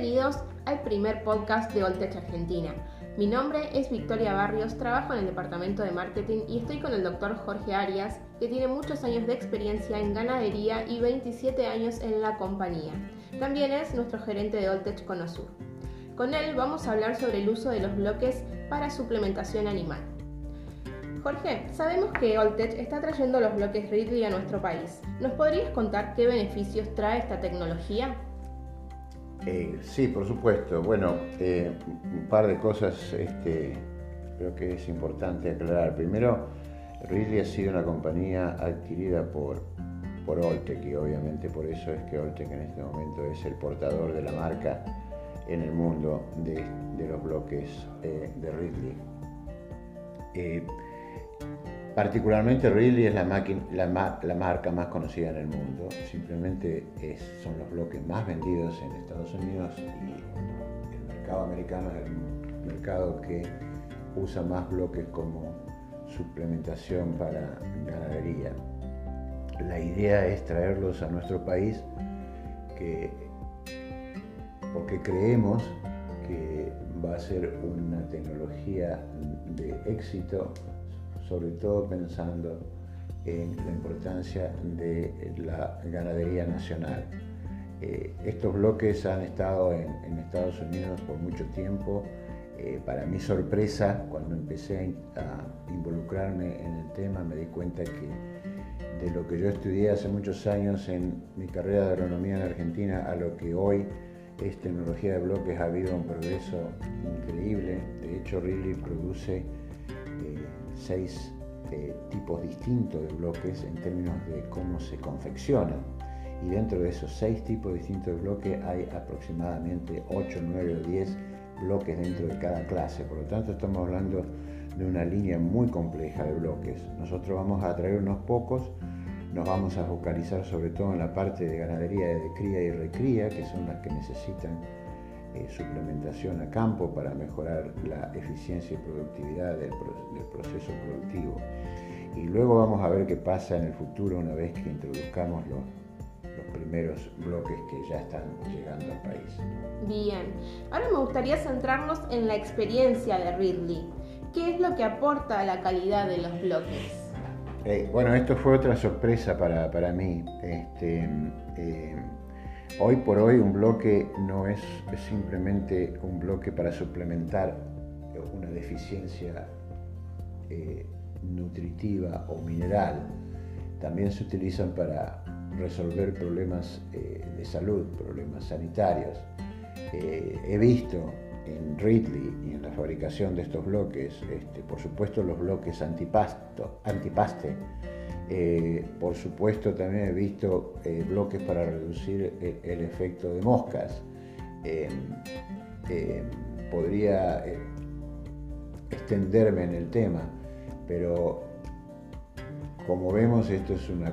Bienvenidos al primer podcast de Voltech Argentina. Mi nombre es Victoria Barrios, trabajo en el departamento de marketing y estoy con el doctor Jorge Arias, que tiene muchos años de experiencia en ganadería y 27 años en la compañía. También es nuestro gerente de Voltech Conosur. Con él vamos a hablar sobre el uso de los bloques para suplementación animal. Jorge, sabemos que Oltech está trayendo los bloques Ridley a nuestro país. ¿Nos podrías contar qué beneficios trae esta tecnología? Eh, sí, por supuesto. Bueno, eh, un par de cosas este, creo que es importante aclarar. Primero, Ridley ha sido una compañía adquirida por, por Oltec y obviamente por eso es que Oltec en este momento es el portador de la marca en el mundo de, los bloques eh, de Ridley. Particularmente Ridley es la, marca más conocida en el mundo, simplemente son los bloques más vendidos en Estados Unidos y el mercado americano es el mercado que usa más bloques como suplementación para ganadería. La idea es traerlos a nuestro país que porque creemos que va a ser una tecnología de éxito, sobre todo pensando en la importancia de la ganadería nacional. Eh, estos bloques han estado en, Estados Unidos por mucho tiempo. Eh, para mi sorpresa, cuando empecé a involucrarme en el tema, me di cuenta que de lo que yo estudié hace muchos años en mi carrera de agronomía en Argentina a lo que hoy es tecnología de bloques, ha habido un progreso increíble. De hecho, Ridley produce seis eh, tipos distintos de bloques en términos de cómo se confeccionan. Y dentro de esos seis tipos distintos de bloques hay aproximadamente 8, 9 o 10 bloques dentro de cada clase. Por lo tanto, estamos hablando de una línea muy compleja de bloques. Nosotros vamos a traer unos pocos nos vamos a focalizar sobre todo en la parte de ganadería de cría y recría, que son las que necesitan eh, suplementación a campo para mejorar la eficiencia y productividad del, proceso productivo. Y luego vamos a ver qué pasa en el futuro una vez que introduzcamos los, los primeros bloques que ya están llegando al país. Bien, ahora me gustaría centrarnos en la experiencia de Ridley. ¿Qué es lo que aporta a la calidad de los bloques? Eh, bueno, esto fue otra sorpresa para, mí. Este, eh, hoy por hoy un bloque no es, simplemente un bloque para suplementar una deficiencia eh, nutritiva o mineral. También se utilizan para resolver problemas de salud, problemas sanitarios. he visto en Ridley y en la fabricación de estos bloques, este, por supuesto los bloques antipasto, antipaste, eh, por supuesto también he visto eh, bloques para reducir el, efecto de moscas. Em, em, podría eh, extenderme en el tema, pero como vemos esto es una,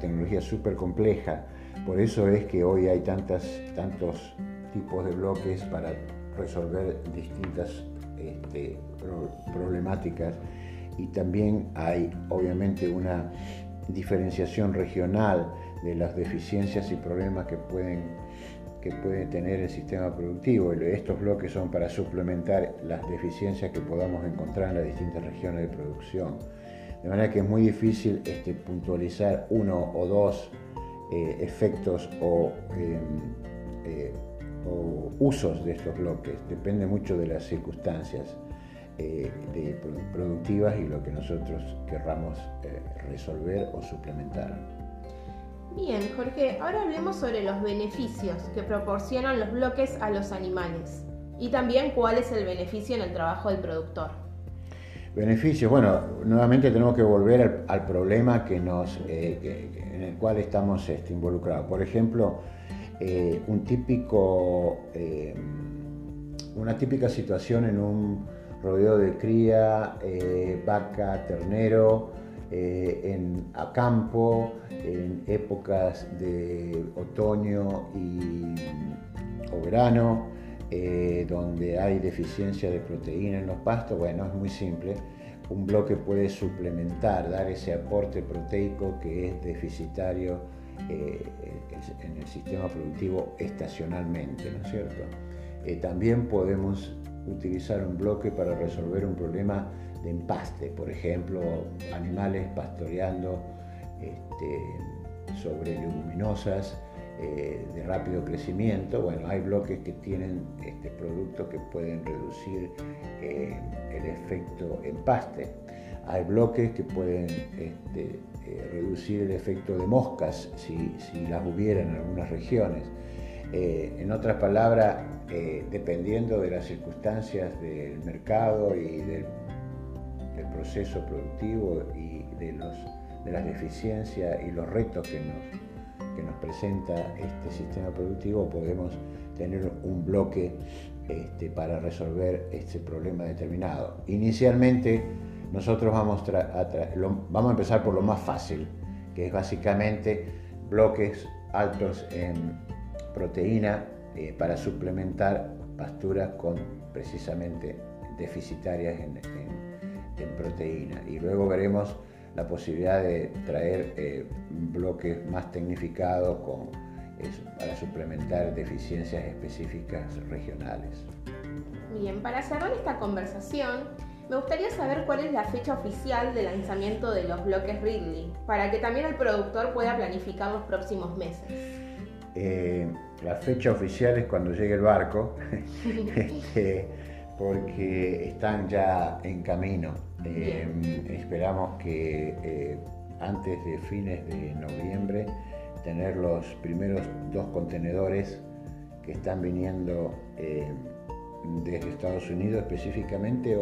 tecnología súper compleja, por eso es que hoy hay tantos tipos de bloques para resolver distintas este, problemáticas y también hay obviamente una diferenciación regional de las deficiencias y problemas que pueden que puede tener el sistema productivo. Estos bloques son para suplementar las deficiencias que podamos encontrar en las distintas regiones de producción. De manera que es muy difícil este, puntualizar uno o dos eh, efectos em, eh, o usos de estos bloques. Depende mucho de las circunstancias eh, productivas y lo que nosotros querramos eh, resolver o suplementar. Bien, Jorge, ahora hablemos sobre los beneficios que proporcionan los bloques a los animales y también cuál es el beneficio en el trabajo del productor. Beneficios, bueno, nuevamente tenemos que volver al, problema que nos, eh, en el cual estamos este, involucrados. Por ejemplo, un típico, una típica situación en un rodeo de cría, eh, vaca, ternero, en, a campo, en épocas de otoño y, o verano, donde hay deficiencia de proteína en los pastos. Bueno, es muy simple. Un bloque puede suplementar, dar ese aporte proteico que es deficitario eh, en el sistema productivo estacionalmente, ¿no es cierto? Eh, también podemos utilizar un bloque para resolver un problema de empaste, por ejemplo, animales pastoreando este, sobre leguminosas eh, de rápido crecimiento. Bueno, hay bloques que tienen este, productos que pueden reducir eh, el efecto empaste. Hay bloques que pueden este, eh, reducir el efecto de moscas si, las hubiera en algunas regiones. En otras palabras, dependiendo de las circunstancias del mercado y del, proceso productivo y de, los, de las deficiencias y los retos que nos, que nos presenta este sistema productivo, podemos tener un bloque este, para resolver este problema determinado. Inicialmente, nosotros vamos a, vamos a empezar por lo más fácil, que es básicamente bloques altos en proteína eh, para suplementar pasturas con precisamente deficitarias en, en proteína. Y luego veremos la posibilidad de traer eh, bloques más tecnificados con, para suplementar deficiencias específicas regionales. Bien, para cerrar esta conversación, me gustaría saber cuál es la fecha oficial de lanzamiento de los bloques Ridley, para que también el productor pueda planificar los próximos meses. Eh, la fecha oficial es cuando llegue el barco, este, porque están ya en camino. Eh, esperamos que eh, antes de fines de noviembre tener los primeros dos contenedores que están viniendo eh, desde Estados Unidos, específicamente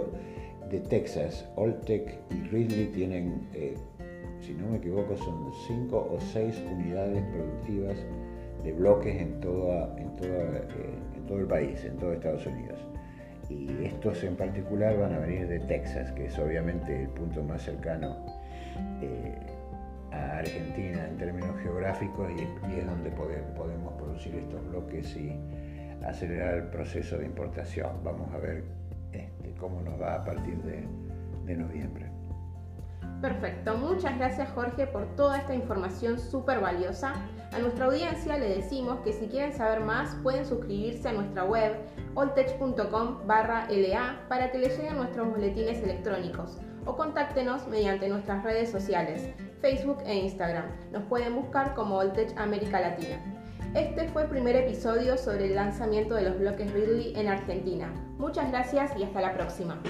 de Texas. Oltec y Ridley tienen, si no me equivoco, son cinco o seis unidades productivas bloques en, toda, en, en todo el país, en todo Estados Unidos y estos en particular van a venir de Texas, que es obviamente el punto más cercano eh, a Argentina en términos geográficos y, es donde podemos producir estos bloques y acelerar el proceso de importación. Vamos a ver este, cómo nos va a partir de noviembre. Perfecto, muchas gracias Jorge por toda esta información súper valiosa. A nuestra audiencia le decimos que si quieren saber más pueden suscribirse a nuestra web oltech.com barra LA para que les lleguen nuestros boletines electrónicos o contáctenos mediante nuestras redes sociales, Facebook e Instagram. Nos pueden buscar como Oltech América Latina. Este fue el primer episodio sobre el lanzamiento de los bloques Ridley en Argentina. Muchas gracias y hasta la próxima.